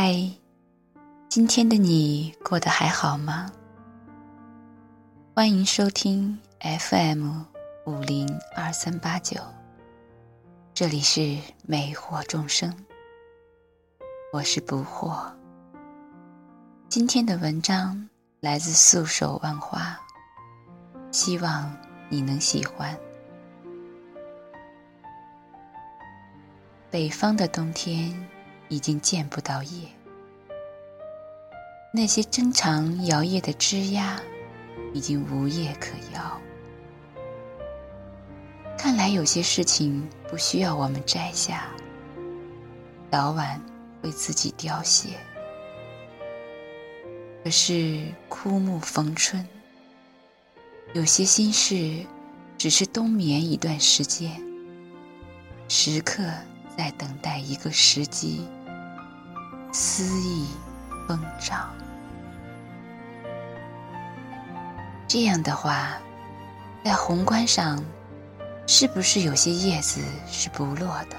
嗨，今天的你过得还好吗？欢迎收听 FM 五零二三八九，这里是美惑众生，我是不惑。今天的文章来自素手万花，希望你能喜欢。北方的冬天已经见不到叶，那些珍藏摇曳的枝桠已经无叶可摇。看来有些事情不需要我们摘下，早晚会自己凋谢。可是枯木逢春，有些心事只是冬眠一段时间，时刻。在等待一个时机，思意疯长。这样的话，在宏观上，是不是有些叶子是不落的？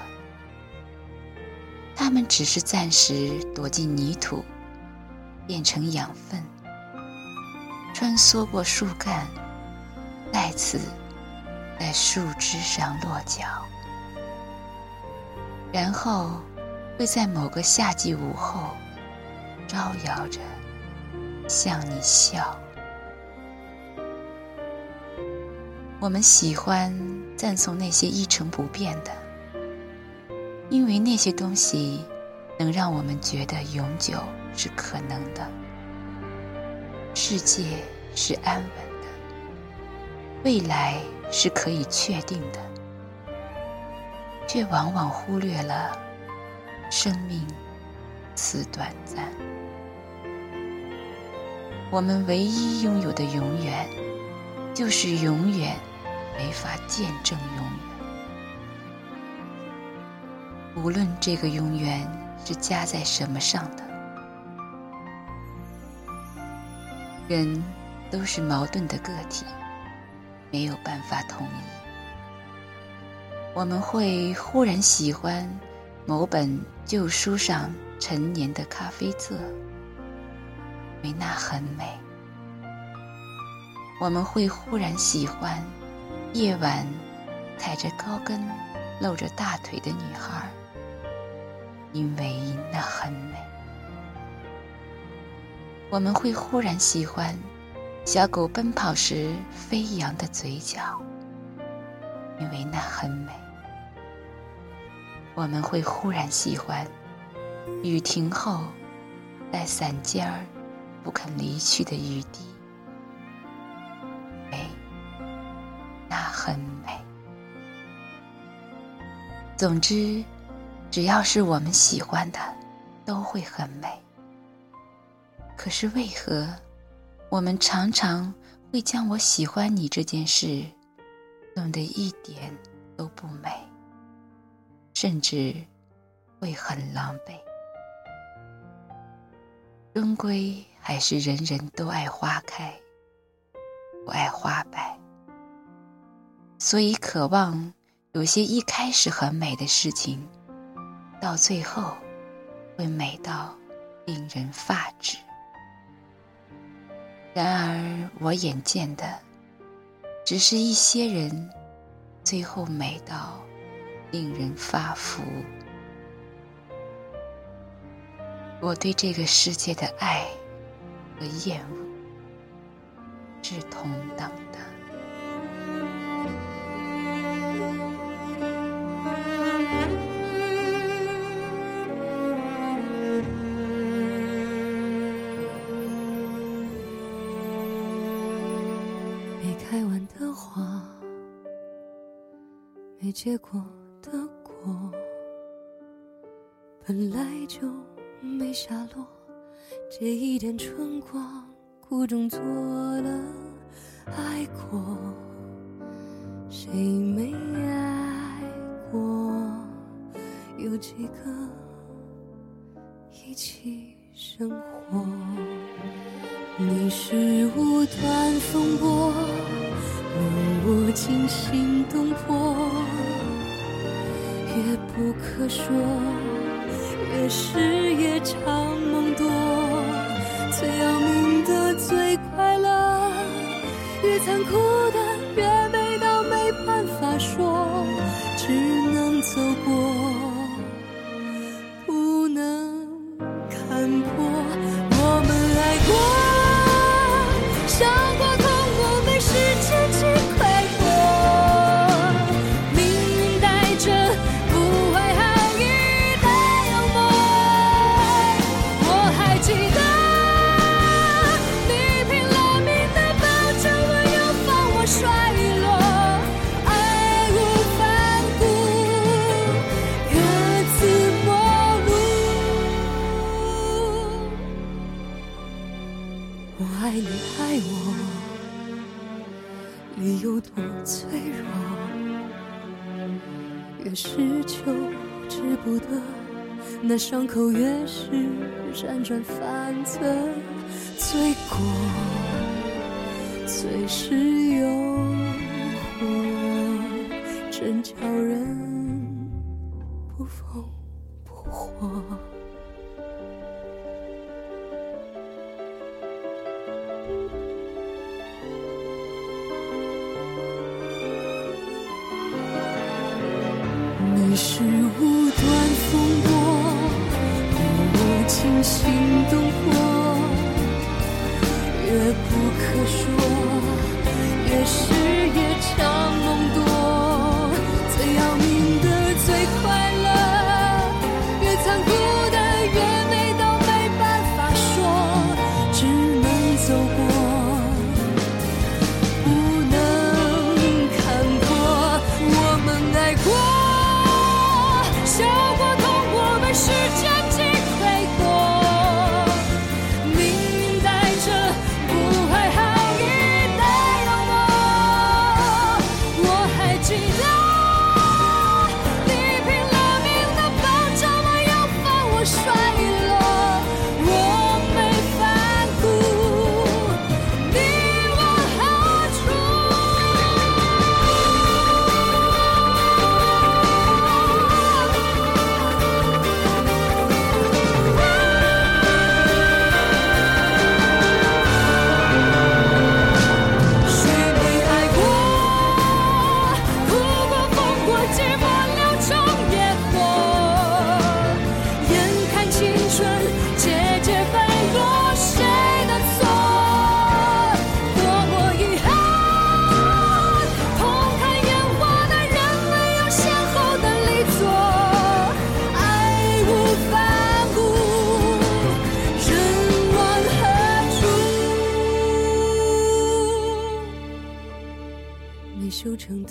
它们只是暂时躲进泥土，变成养分，穿梭过树干，再次在树枝上落脚。然后，会在某个夏季午后，招摇着向你笑。我们喜欢赞颂那些一成不变的，因为那些东西能让我们觉得永久是可能的，世界是安稳的，未来是可以确定的。却往往忽略了生命此短暂。我们唯一拥有的永远，就是永远没法见证永远。无论这个永远是加在什么上的，人都是矛盾的个体，没有办法统一。我们会忽然喜欢某本旧书上陈年的咖啡渍，为那很美；我们会忽然喜欢夜晚踩着高跟、露着大腿的女孩，因为那很美；我们会忽然喜欢小狗奔跑时飞扬的嘴角。因为那很美，我们会忽然喜欢雨停后在伞尖儿不肯离去的雨滴。美，那很美。总之，只要是我们喜欢的，都会很美。可是为何我们常常会将我喜欢你这件事？弄得一点都不美，甚至会很狼狈。终归还是人人都爱花开，不爱花败。所以渴望有些一开始很美的事情，到最后会美到令人发指。然而我眼见的。只是一些人，最后美到令人发福。我对这个世界的爱和厌恶是同等的。没开完的花，没结果的果，本来就没下落。这一点春光，苦中作乐，爱过，谁没爱过？有几个一起生活？你是无端风波，令我惊心动魄。也不可说，越是夜长梦多最要命的最快乐越残酷越脆弱，越是求之不得；那伤口，越是辗转反侧。罪过，随时诱惑，真叫人不疯不活。是无端风波动我惊心动魄越不可说越是夜长梦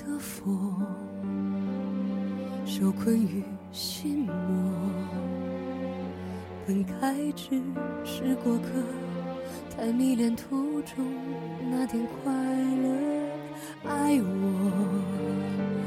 的佛受困于心魔本该只是过客太迷恋途中那点快乐爱我